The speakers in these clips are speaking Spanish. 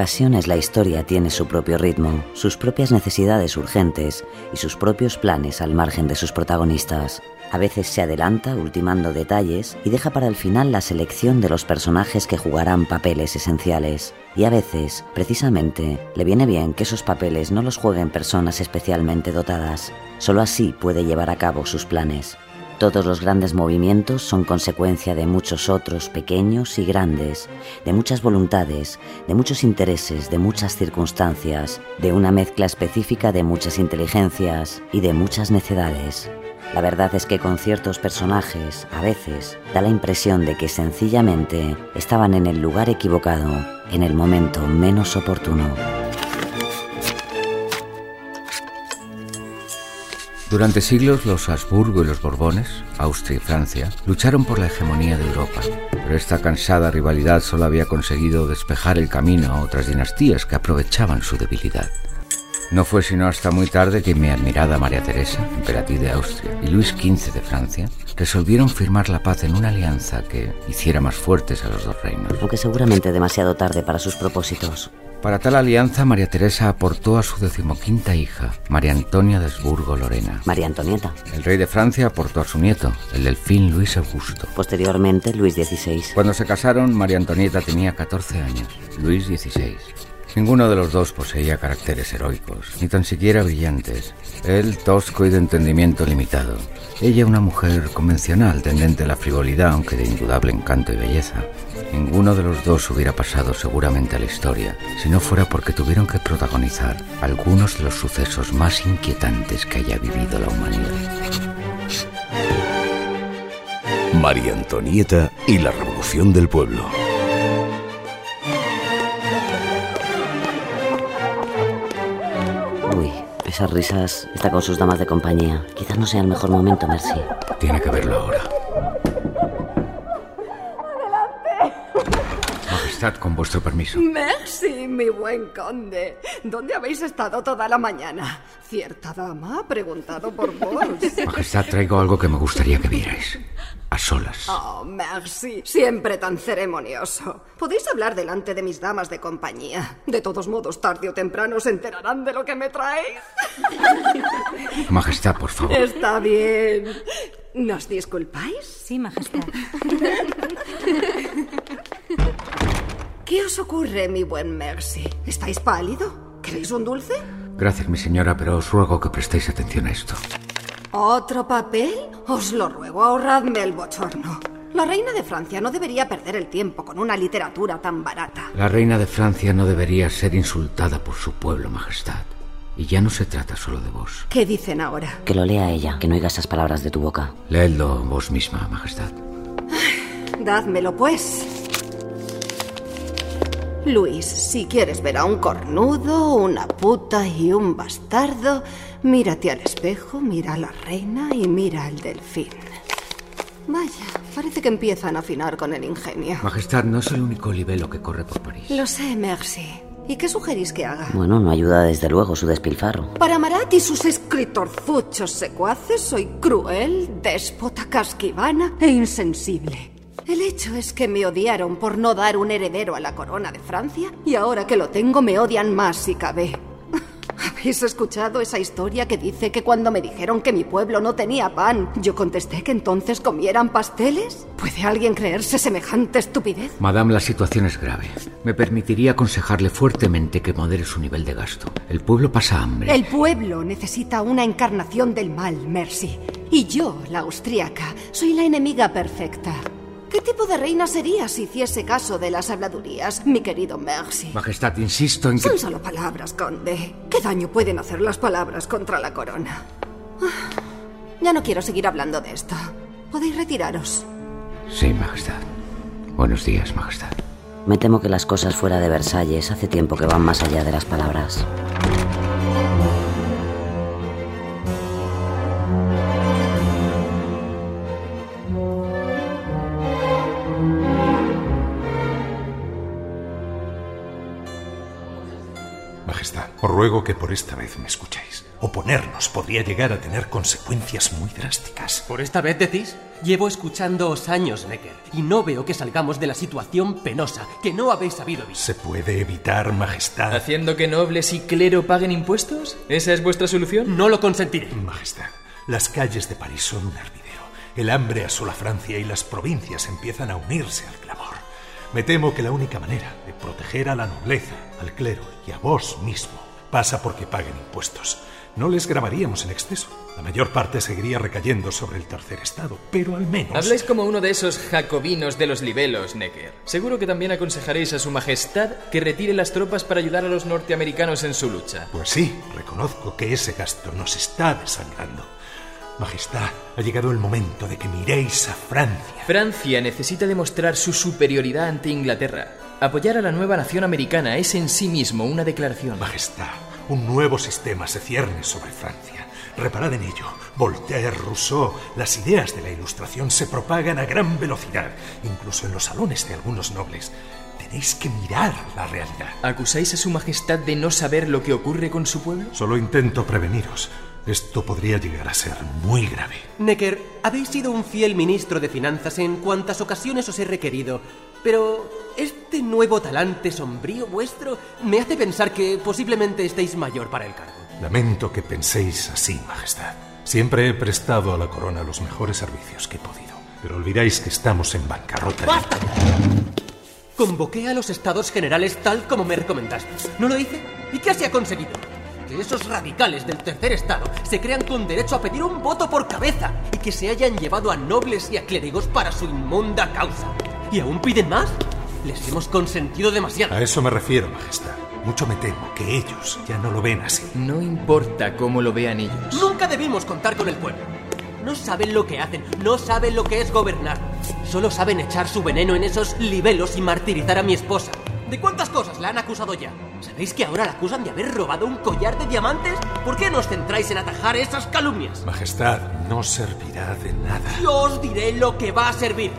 Ocasiones la historia tiene su propio ritmo, sus propias necesidades urgentes y sus propios planes al margen de sus protagonistas. A veces se adelanta ultimando detalles y deja para el final la selección de los personajes que jugarán papeles esenciales. Y a veces, precisamente, le viene bien que esos papeles no los jueguen personas especialmente dotadas. Solo así puede llevar a cabo sus planes. Todos los grandes movimientos son consecuencia de muchos otros pequeños y grandes, de muchas voluntades, de muchos intereses, de muchas circunstancias, de una mezcla específica de muchas inteligencias y de muchas necedades. La verdad es que con ciertos personajes, a veces, da la impresión de que sencillamente estaban en el lugar equivocado, en el momento menos oportuno. Durante siglos los Habsburgo y los Borbones, Austria y Francia, lucharon por la hegemonía de Europa, pero esta cansada rivalidad solo había conseguido despejar el camino a otras dinastías que aprovechaban su debilidad. No fue sino hasta muy tarde que mi admirada María Teresa, emperatriz de Austria, y Luis XV de Francia resolvieron firmar la paz en una alianza que hiciera más fuertes a los dos reinos. Aunque seguramente demasiado tarde para sus propósitos. Para tal alianza, María Teresa aportó a su decimoquinta hija, María Antonia de Habsburgo-Lorena. María Antonieta. El rey de Francia aportó a su nieto, el delfín Luis Augusto. Posteriormente, Luis XVI. Cuando se casaron, María Antonieta tenía 14 años, Luis XVI. Ninguno de los dos poseía caracteres heroicos, ni tan siquiera brillantes. Él tosco y de entendimiento limitado. Ella una mujer convencional, tendente a la frivolidad, aunque de indudable encanto y belleza. Ninguno de los dos hubiera pasado seguramente a la historia si no fuera porque tuvieron que protagonizar algunos de los sucesos más inquietantes que haya vivido la humanidad. María Antonieta y la Revolución del Pueblo. Está con sus damas de compañía. Quizás no sea el mejor momento, Mercy. Tiene que verlo ahora. Majestad, con vuestro permiso. Merci, mi buen conde. ¿Dónde habéis estado toda la mañana? Cierta dama ha preguntado por vos. Majestad, traigo algo que me gustaría que vierais. A solas. Oh, merci. Siempre tan ceremonioso. Podéis hablar delante de mis damas de compañía. De todos modos, tarde o temprano se enterarán de lo que me traéis. Majestad, por favor. Está bien. ¿Nos disculpáis? Sí, Majestad. ¿Qué os ocurre, mi buen Mercy? ¿Estáis pálido? ¿Queréis un dulce? Gracias, mi señora, pero os ruego que prestéis atención a esto. ¿Otro papel? Os lo ruego, ahorradme el bochorno. La reina de Francia no debería perder el tiempo con una literatura tan barata. La reina de Francia no debería ser insultada por su pueblo, Majestad. Y ya no se trata solo de vos. ¿Qué dicen ahora? Que lo lea ella, que no oiga esas palabras de tu boca. Leedlo vos misma, Majestad. Dádmelo, pues. Luis, si quieres ver a un cornudo, una puta y un bastardo, mírate al espejo, mira a la reina y mira al delfín. Vaya, parece que empiezan a afinar con el ingenio. Majestad, no es el único libelo que corre por París. Lo sé, merci. ¿Y qué sugerís que haga? Bueno, no ayuda desde luego su despilfarro. Para Marat y sus escritorzuchos secuaces soy cruel, déspota, casquivana e insensible. El hecho es que me odiaron por no dar un heredero a la corona de Francia y ahora que lo tengo me odian más si cabe. ¿Habéis escuchado esa historia que dice que cuando me dijeron que mi pueblo no tenía pan, yo contesté que entonces comieran pasteles? ¿Puede alguien creerse semejante estupidez? Madame, la situación es grave. Me permitiría aconsejarle fuertemente que modere su nivel de gasto. El pueblo pasa hambre. El pueblo necesita una encarnación del mal, Mercy. Y yo, la austríaca, soy la enemiga perfecta. ¿Qué tipo de reina sería si hiciese caso de las habladurías, mi querido Mercy? Majestad, insisto en que... Son solo palabras, conde. ¿Qué daño pueden hacer las palabras contra la corona? Ah, ya no quiero seguir hablando de esto. Podéis retiraros. Sí, Majestad. Buenos días, Majestad. Me temo que las cosas fuera de Versalles hace tiempo que van más allá de las palabras. Majestad, os ruego que por esta vez me escuchéis. Oponernos podría llegar a tener consecuencias muy drásticas. ¿Por esta vez decís? Llevo escuchándoos años, Necker, y no veo que salgamos de la situación penosa que no habéis sabido vivir. ¿Se puede evitar, Majestad? ¿Haciendo que nobles y clero paguen impuestos? ¿Esa es vuestra solución? No lo consentiré. Majestad, las calles de París son un hervidero. El hambre asola Francia y las provincias empiezan a unirse al clamor. Me temo que la única manera de proteger a la nobleza, al clero y a vos mismo pasa porque paguen impuestos. No les grabaríamos en exceso. La mayor parte seguiría recayendo sobre el tercer estado, pero al menos... Habláis como uno de esos jacobinos de los libelos, Necker. Seguro que también aconsejaréis a su majestad que retire las tropas para ayudar a los norteamericanos en su lucha. Pues sí, reconozco que ese gasto nos está desangrando. Majestad, ha llegado el momento de que miréis a Francia. Francia necesita demostrar su superioridad ante Inglaterra. Apoyar a la nueva nación americana es en sí mismo una declaración. Majestad, un nuevo sistema se cierne sobre Francia. Reparad en ello. Voltaire, Rousseau, las ideas de la Ilustración se propagan a gran velocidad, incluso en los salones de algunos nobles. Tenéis que mirar la realidad. ¿Acusáis a su majestad de no saber lo que ocurre con su pueblo? Solo intento preveniros. Esto podría llegar a ser muy grave. Necker, habéis sido un fiel ministro de finanzas en cuantas ocasiones os he requerido, pero este nuevo talante sombrío vuestro me hace pensar que posiblemente estéis mayor para el cargo. Lamento que penséis así, Majestad. Siempre he prestado a la corona los mejores servicios que he podido, pero olvidáis que estamos en bancarrota. ¡Basta! Convoqué a los estados generales tal como me recomendaste. ¿No lo hice? ¿Y qué se ha conseguido? Que esos radicales del tercer estado se crean con derecho a pedir un voto por cabeza y que se hayan llevado a nobles y a clérigos para su inmunda causa. ¿Y aún piden más? Les hemos consentido demasiado. A eso me refiero, Majestad. Mucho me temo que ellos ya no lo ven así. No importa cómo lo vean ellos. Nunca debimos contar con el pueblo. No saben lo que hacen, no saben lo que es gobernar. Solo saben echar su veneno en esos libelos y martirizar a mi esposa. ¿De cuántas cosas la han acusado ya? ¿Sabéis que ahora la acusan de haber robado un collar de diamantes? ¿Por qué no os centráis en atajar esas calumnias? Majestad, no servirá de nada. Yo os diré lo que va a servir.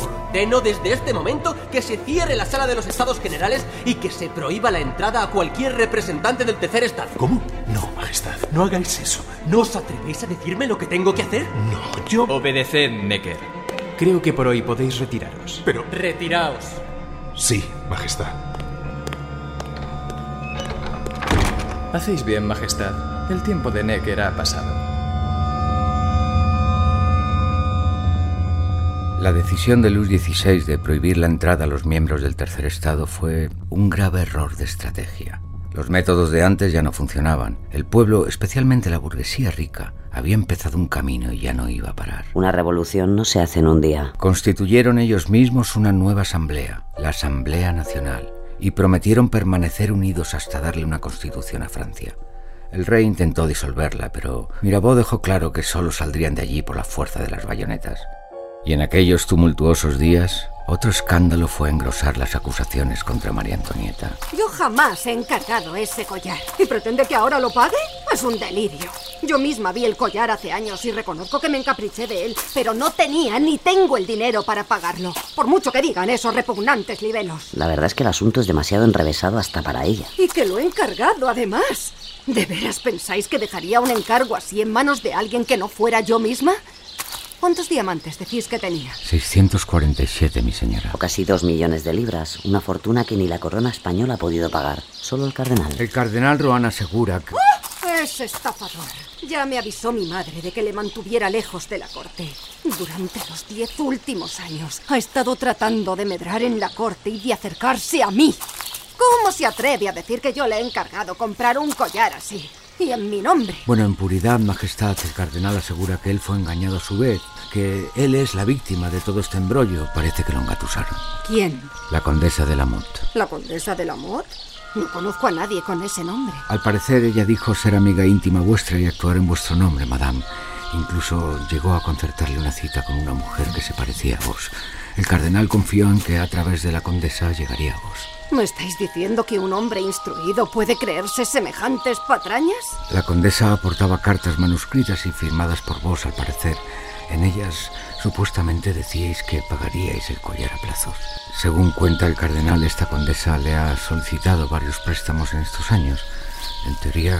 Ordeno desde este momento que se cierre la sala de los estados generales y que se prohíba la entrada a cualquier representante del tercer estado. ¿Cómo? No, Majestad, no hagáis eso. ¿No os atrevéis a decirme lo que tengo que hacer? No, yo... Obedeced, Necker. Creo que por hoy podéis retiraros. Pero... Retiraos. Sí, Majestad. Hacéis bien, Majestad. El tiempo de Necker ha pasado. La decisión de Luis XVI de prohibir la entrada a los miembros del tercer estado fue un grave error de estrategia. Los métodos de antes ya no funcionaban. El pueblo, especialmente la burguesía rica, había empezado un camino y ya no iba a parar. Una revolución no se hace en un día. Constituyeron ellos mismos una nueva asamblea, la Asamblea Nacional, y prometieron permanecer unidos hasta darle una constitución a Francia. El rey intentó disolverla, pero Mirabeau dejó claro que solo saldrían de allí por la fuerza de las bayonetas. Y en aquellos tumultuosos días, otro escándalo fue engrosar las acusaciones contra María Antonieta. Yo jamás he encargado ese collar. ¿Y pretende que ahora lo pague? Es un delirio. Yo misma vi el collar hace años y reconozco que me encapriché de él, pero no tenía ni tengo el dinero para pagarlo. Por mucho que digan esos repugnantes libelos. La verdad es que el asunto es demasiado enrevesado hasta para ella. Y que lo he encargado, además. ¿De veras pensáis que dejaría un encargo así en manos de alguien que no fuera yo misma? ¿Cuántos diamantes decís que tenía? 647, mi señora. O casi dos millones de libras, una fortuna que ni la corona española ha podido pagar, solo el cardenal. El cardenal Rohan asegura que... Es estafador. Ya me avisó mi madre de que le mantuviera lejos de la corte. Durante los diez últimos años ha estado tratando de medrar en la corte y de acercarse a mí. ¿Cómo se atreve a decir que yo le he encargado comprar un collar así? Y en mi nombre. Bueno, en puridad, Majestad, el cardenal asegura que él fue engañado a su vez, que él es la víctima de todo este embrollo. Parece que lo engatusaron. ¿Quién? La condesa de Lamont. ¿La condesa del amor? No conozco a nadie con ese nombre. Al parecer, ella dijo ser amiga íntima vuestra y actuar en vuestro nombre, madame. Incluso llegó a concertarle una cita con una mujer que se parecía a vos. El cardenal confió en que a través de la condesa llegaría a vos. ¿Me estáis diciendo que un hombre instruido puede creerse semejantes patrañas? La condesa aportaba cartas manuscritas y firmadas por vos, al parecer. En ellas supuestamente decíais que pagaríais el collar a plazos. Según cuenta el cardenal, esta condesa le ha solicitado varios préstamos en estos años. En teoría,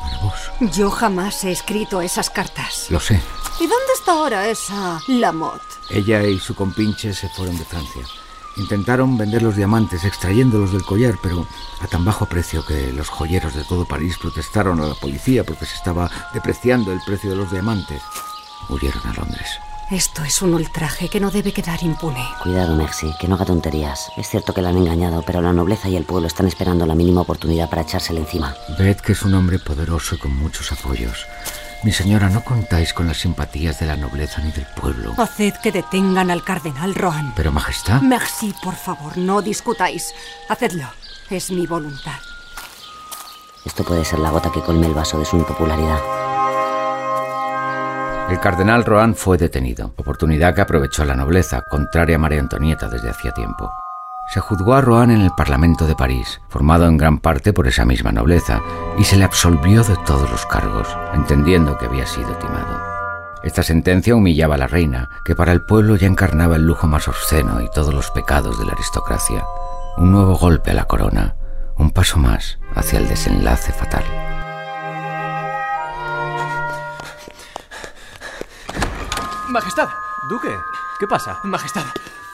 para vos. Yo jamás he escrito esas cartas. Lo sé. ¿Y dónde está ahora esa Lamotte? Ella y su compinche se fueron de Francia. Intentaron vender los diamantes extrayéndolos del collar, pero a tan bajo precio que los joyeros de todo París protestaron a la policía porque se estaba depreciando el precio de los diamantes. Murieron a Londres. Esto es un ultraje que no debe quedar impune. Cuidado, Merci, que no haga tonterías. Es cierto que la han engañado, pero la nobleza y el pueblo están esperando la mínima oportunidad para echársele encima. Ved que es un hombre poderoso y con muchos apoyos. Mi señora, no contáis con las simpatías de la nobleza ni del pueblo. Haced que detengan al cardenal Rohan. Pero, Majestad. Merci, por favor, no discutáis. Hacedlo. Es mi voluntad. Esto puede ser la gota que colme el vaso de su impopularidad. El cardenal Rohan fue detenido, oportunidad que aprovechó la nobleza, contraria a María Antonieta desde hacía tiempo. Se juzgó a Rohan en el Parlamento de París, formado en gran parte por esa misma nobleza, y se le absolvió de todos los cargos, entendiendo que había sido timado. Esta sentencia humillaba a la reina, que para el pueblo ya encarnaba el lujo más obsceno y todos los pecados de la aristocracia. Un nuevo golpe a la corona, un paso más hacia el desenlace fatal. Majestad, Duque, ¿qué pasa? Majestad,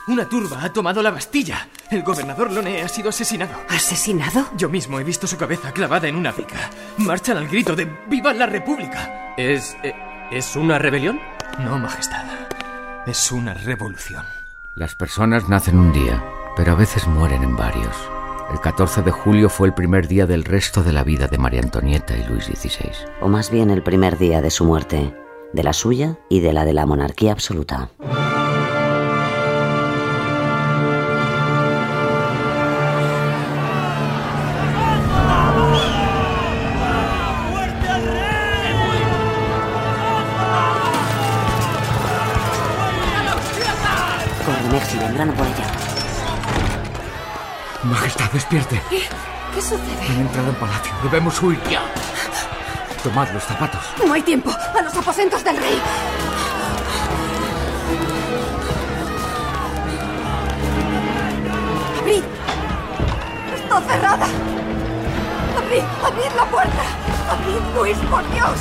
una turba ha tomado la Bastilla. El gobernador Lone ha sido asesinado. ¿Asesinado? Yo mismo he visto su cabeza clavada en una pica. Marchan al grito de ¡Viva la República! ¿Es. eh, ¿Es una rebelión? No, Majestad. Es una revolución. Las personas nacen un día, pero a veces mueren en varios. El 14 de julio fue el primer día del resto de la vida de María Antonieta y Luis XVI. O más bien el primer día de su muerte, de la suya y de la de la monarquía absoluta. Corre, Merci, vendrán a por ella. Majestad, despierte. ¿Qué sucede? Han entrado en palacio. Debemos huir ya. Tomad los zapatos. No hay tiempo. A los aposentos del rey. ¡Abrid! ¡Está cerrada! ¡Abrid! ¡Abrid la puerta! ¡Abrid, Luis, por Dios!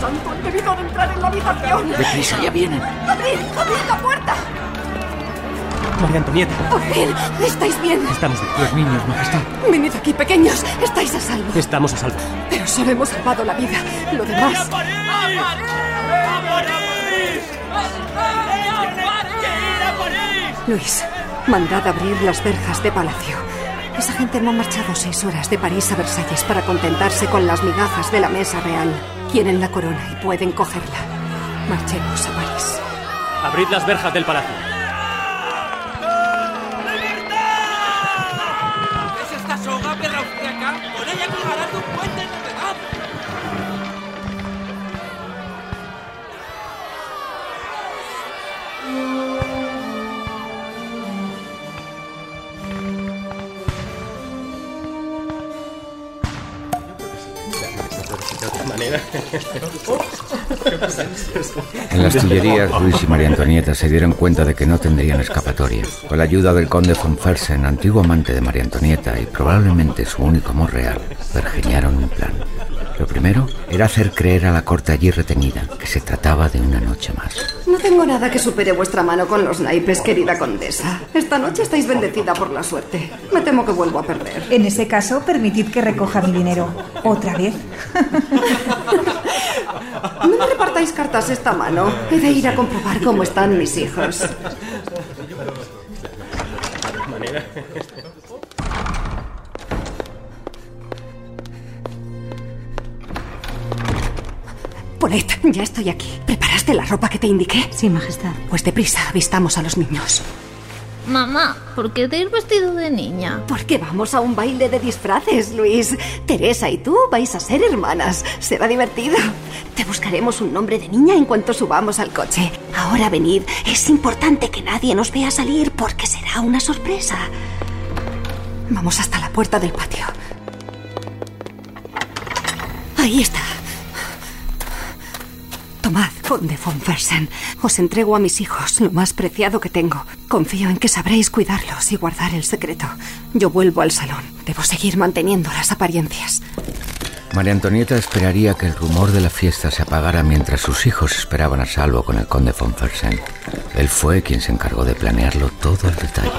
¡Santo, han debido de entrar en la habitación! Deprisa, ya vienen. ¡Abrid! ¡Abrid la puerta! María Antonieta, ¡Por fin! ¿Estáis bien? estamos bien. Los niños, Majestad. Venid aquí, pequeños. Estáis a salvo. Estamos a salvo. Pero solo hemos salvado la vida. Lo demás... Luis, mandad abrir las verjas de palacio. Esa gente no ha marchado seis horas de París a Versalles para contentarse con las migajas de la mesa real. Quieren la corona y pueden cogerla. Marchemos a París. Abrid las verjas del palacio. En las Tullerías, Luis y María Antonieta se dieron cuenta de que no tendrían escapatoria. Con la ayuda del conde von Fersen, antiguo amante de María Antonieta y probablemente su único amor real, pergeñaron un plan. Lo primero era hacer creer a la corte allí retenida que se trataba de una noche más. No tengo nada que supere vuestra mano con los naipes, querida condesa. Esta noche estáis bendecida por la suerte. Me temo que vuelvo a perder. En ese caso, permitid que recoja mi dinero. ¿Otra vez? No me repartáis cartas esta mano. He de ir a comprobar cómo están mis hijos. Paulette, ya estoy aquí. ¿Preparaste la ropa que te indiqué? Sí, Majestad. Pues deprisa, vistamos a los niños. Mamá, ¿por qué te has vestido de niña? Porque vamos a un baile de disfraces, Luis. Teresa y tú vais a ser hermanas. Será divertido. Te buscaremos un nombre de niña en cuanto subamos al coche. Ahora venid. Es importante que nadie nos vea salir porque será una sorpresa. Vamos hasta la puerta del patio. Ahí está. Tomad, conde von Fersen. Os entrego a mis hijos, lo más preciado que tengo. Confío en que sabréis cuidarlos y guardar el secreto. Yo vuelvo al salón. Debo seguir manteniendo las apariencias. María Antonieta esperaría que el rumor de la fiesta se apagara mientras sus hijos esperaban a salvo con el conde von Fersen. Él fue quien se encargó de planearlo todo al detalle.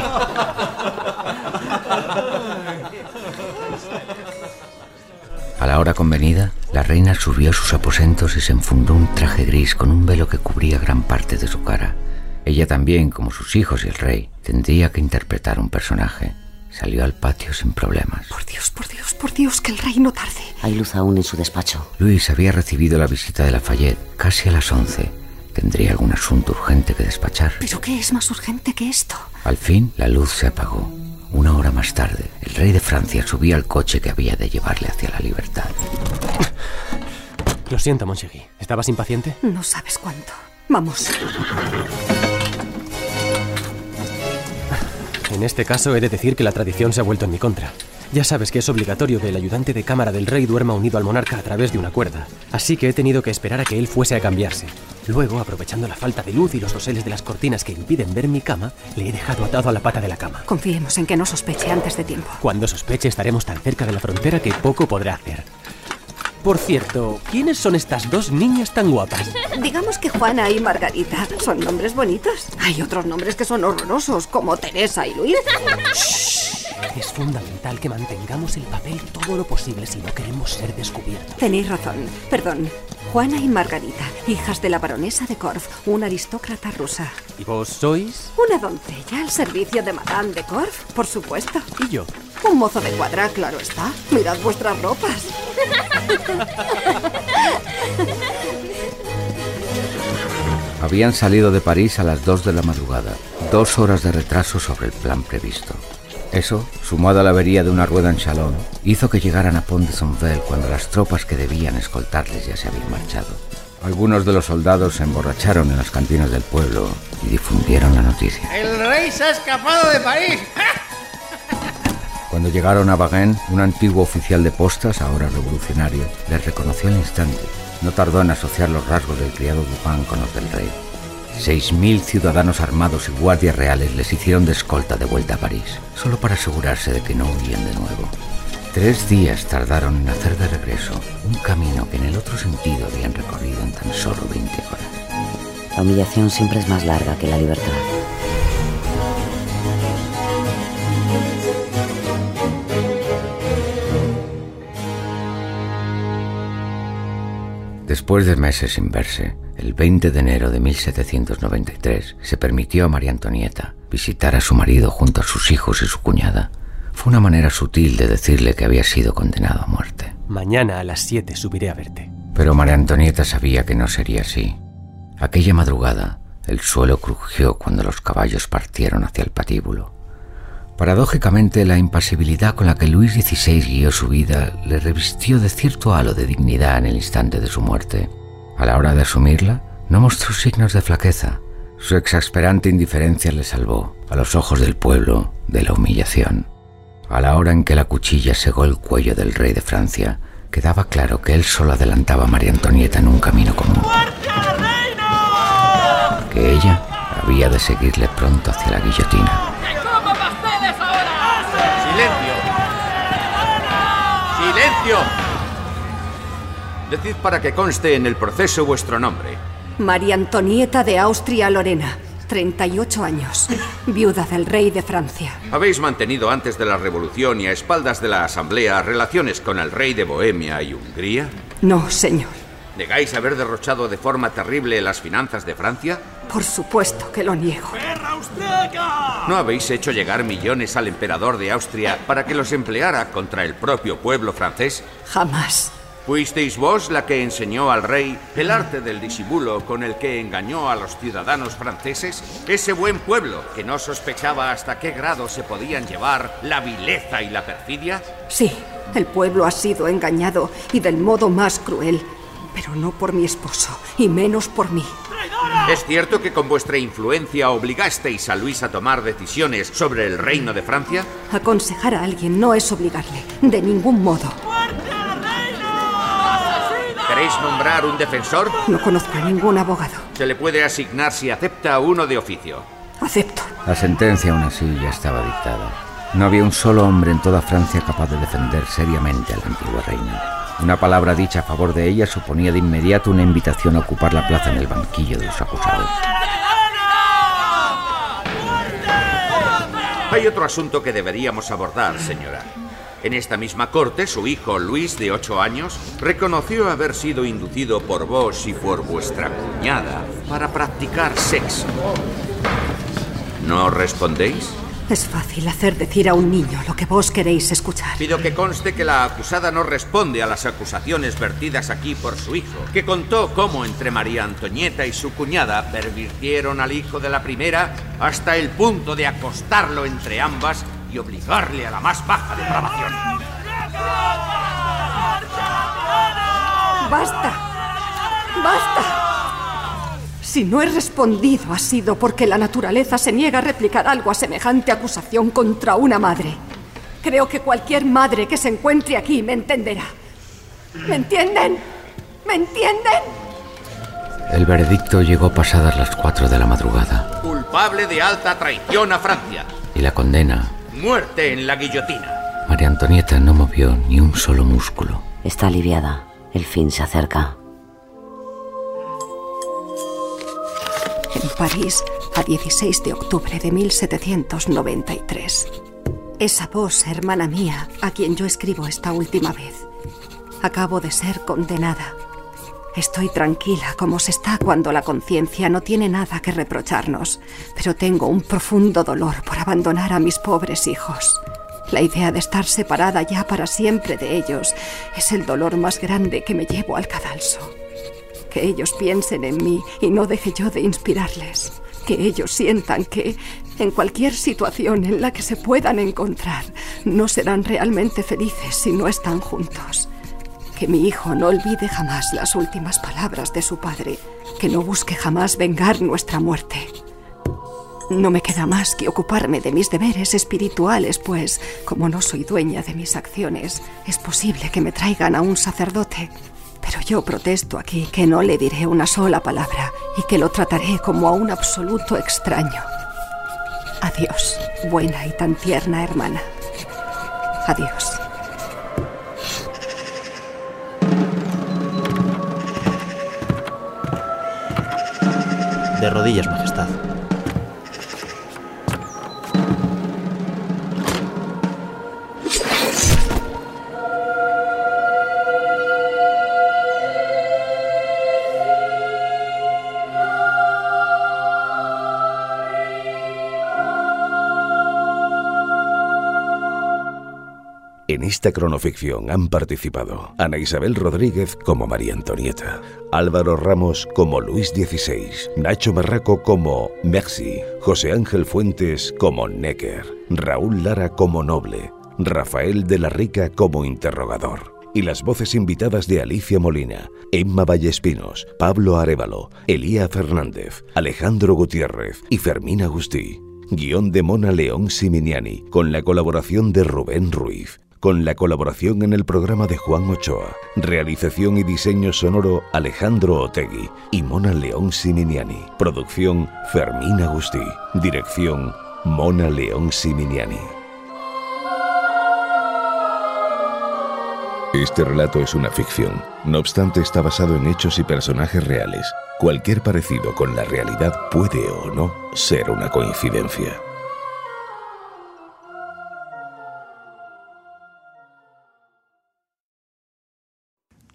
A la hora convenida, la reina subió a sus aposentos y se enfundó un traje gris con un velo que cubría gran parte de su cara. Ella también, como sus hijos y el rey, tendría que interpretar un personaje. Salió al patio sin problemas. Por Dios, por Dios, por Dios, que el rey no tarde. Hay luz aún en su despacho. Luis había recibido la visita de Lafayette casi a las once. Tendría algún asunto urgente que despachar. ¿Pero qué es más urgente que esto? Al fin, la luz se apagó. Una hora más tarde, el rey de Francia subía al coche que había de llevarle hacia la libertad. Lo siento, Monchegui. ¿Estabas impaciente? No sabes cuánto. Vamos. En este caso he de decir que la tradición se ha vuelto en mi contra. Ya sabes que es obligatorio que el ayudante de cámara del rey duerma unido al monarca a través de una cuerda, así que he tenido que esperar a que él fuese a cambiarse. Luego, aprovechando la falta de luz y los doseles de las cortinas que impiden ver mi cama, le he dejado atado a la pata de la cama. Confiemos en que no sospeche antes de tiempo. Cuando sospeche estaremos tan cerca de la frontera que poco podrá hacer. Por cierto, ¿quiénes son estas dos niñas tan guapas? Digamos que Juana y Margarita son nombres bonitos. Hay otros nombres que son horrorosos, como Teresa y Luis. Es fundamental que mantengamos el papel todo lo posible si no queremos ser descubiertos. Tenéis razón. Perdón. Juana y Margarita, hijas de la baronesa de Korff, una aristócrata rusa. ¿Y vos sois? Una doncella al servicio de Madame de Korff, por supuesto. ¿Y yo? Un mozo de cuadra, claro está. Mirad vuestras ropas. Habían salido de París a las 2 de la madrugada, dos horas de retraso sobre el plan previsto. Eso, sumado a la avería de una rueda en Chalon, hizo que llegaran a Pont de Sonvel cuando las tropas que debían escoltarles ya se habían marchado. Algunos de los soldados se emborracharon en las cantinas del pueblo y difundieron la noticia. ¡El rey se ha escapado de París! Cuando llegaron a Baguen, un antiguo oficial de postas, ahora revolucionario, les reconoció al instante. No tardó en asociar los rasgos del criado Dupin con los del rey. Seis mil ciudadanos armados y guardias reales les hicieron de escolta de vuelta a París, solo para asegurarse de que no huían de nuevo. Tres días tardaron en hacer de regreso un camino que en el otro sentido habían recorrido en tan solo 20 horas. La humillación siempre es más larga que la libertad. Después de meses sin verse, el 20 de enero de 1793 se permitió a María Antonieta visitar a su marido junto a sus hijos y su cuñada. Fue una manera sutil de decirle que había sido condenado a muerte. Mañana a las 7 subiré a verte. Pero María Antonieta sabía que no sería así. Aquella madrugada, el suelo crujió cuando los caballos partieron hacia el patíbulo. Paradójicamente, la impasibilidad con la que Luis XVI guió su vida le revistió de cierto halo de dignidad en el instante de su muerte. A la hora de asumirla, no mostró signos de flaqueza. Su exasperante indiferencia le salvó, a los ojos del pueblo, de la humillación. A la hora en que la cuchilla segó el cuello del rey de Francia, quedaba claro que él solo adelantaba a María Antonieta en un camino común. Que ella había de seguirle pronto hacia la guillotina. ¡Silencio! Decid para que conste en el proceso vuestro nombre. María Antonieta de Austria-Lorena, 38 años, viuda del rey de Francia. Habéis mantenido antes de la revolución y a espaldas de la Asamblea relaciones con el rey de Bohemia y Hungría. No, señor. ¿Negáis haber derrochado de forma terrible las finanzas de Francia? Por supuesto que lo niego. ¿No habéis hecho llegar millones al emperador de Austria para que los empleara contra el propio pueblo francés? Jamás. ¿Fuisteis vos la que enseñó al rey el arte del disimulo con el que engañó a los ciudadanos franceses? Ese buen pueblo que no sospechaba hasta qué grado se podían llevar la vileza y la perfidia? Sí, el pueblo ha sido engañado y del modo más cruel, pero no por mi esposo y menos por mí. ¿Es cierto que con vuestra influencia obligasteis a Luis a tomar decisiones sobre el reino de Francia? Aconsejar a alguien no es obligarle, de ningún modo. ¿Queréis nombrar un defensor? No conozco a ningún abogado. Se le puede asignar si acepta uno de oficio. Acepto. La sentencia aún así ya estaba dictada. No había un solo hombre en toda Francia capaz de defender seriamente al antiguo reino. Una palabra dicha a favor de ella suponía de inmediato una invitación a ocupar la plaza en el banquillo de los acusados. Hay otro asunto que deberíamos abordar, señora. En esta misma corte, su hijo Luis, de ocho años, reconoció haber sido inducido por vos y por vuestra cuñada para practicar sexo. ¿No respondéis? Es fácil hacer decir a un niño lo que vos queréis escuchar. Pido que conste que la acusada no responde a las acusaciones vertidas aquí por su hijo, que contó cómo entre María Antonieta y su cuñada pervirtieron al hijo de la primera hasta el punto de acostarlo entre ambas y obligarle a la más baja depravación. ¡Basta! ¡Basta! Si no he respondido ha sido porque la naturaleza se niega a replicar algo a semejante acusación contra una madre. Creo que cualquier madre que se encuentre aquí me entenderá. ¿Me entienden? ¿Me entienden? El veredicto llegó pasadas las cuatro de la madrugada. Culpable de alta traición a Francia. Y la condena. Muerte en la guillotina. María Antonieta no movió ni un solo músculo. Está aliviada. El fin se acerca. París, a 16 de octubre de 1793. Es a vos, hermana mía, a quien yo escribo esta última vez. Acabo de ser condenada. Estoy tranquila como se está cuando la conciencia no tiene nada que reprocharnos, pero tengo un profundo dolor por abandonar a mis pobres hijos. La idea de estar separada ya para siempre de ellos es el dolor más grande que me llevo al cadalso. Que ellos piensen en mí y no deje yo de inspirarles. Que ellos sientan que, en cualquier situación en la que se puedan encontrar, no serán realmente felices si no están juntos. Que mi hijo no olvide jamás las últimas palabras de su padre. Que no busque jamás vengar nuestra muerte. No me queda más que ocuparme de mis deberes espirituales, pues, como no soy dueña de mis acciones, es posible que me traigan a un sacerdote. Pero yo protesto aquí que no le diré una sola palabra y que lo trataré como a un absoluto extraño. Adiós, buena y tan tierna hermana. Adiós. De rodillas, Majestad. Esta cronoficción han participado Ana Isabel Rodríguez como María Antonieta, Álvaro Ramos como Luis XVI, Nacho Marraco como Merci, José Ángel Fuentes como Necker, Raúl Lara como Noble, Rafael de la Rica como Interrogador. Y las voces invitadas de Alicia Molina, Emma Vallespinos, Pablo Arevalo, Elía Fernández, Alejandro Gutiérrez y Fermín Agustí. Guión de Mona León Siminiani, con la colaboración de Rubén Ruiz con la colaboración en el programa de Juan Ochoa, realización y diseño sonoro Alejandro Otegui y Mona León Siminiani, producción Fermín Agustí, dirección Mona León Siminiani. Este relato es una ficción, no obstante está basado en hechos y personajes reales. Cualquier parecido con la realidad puede o no ser una coincidencia.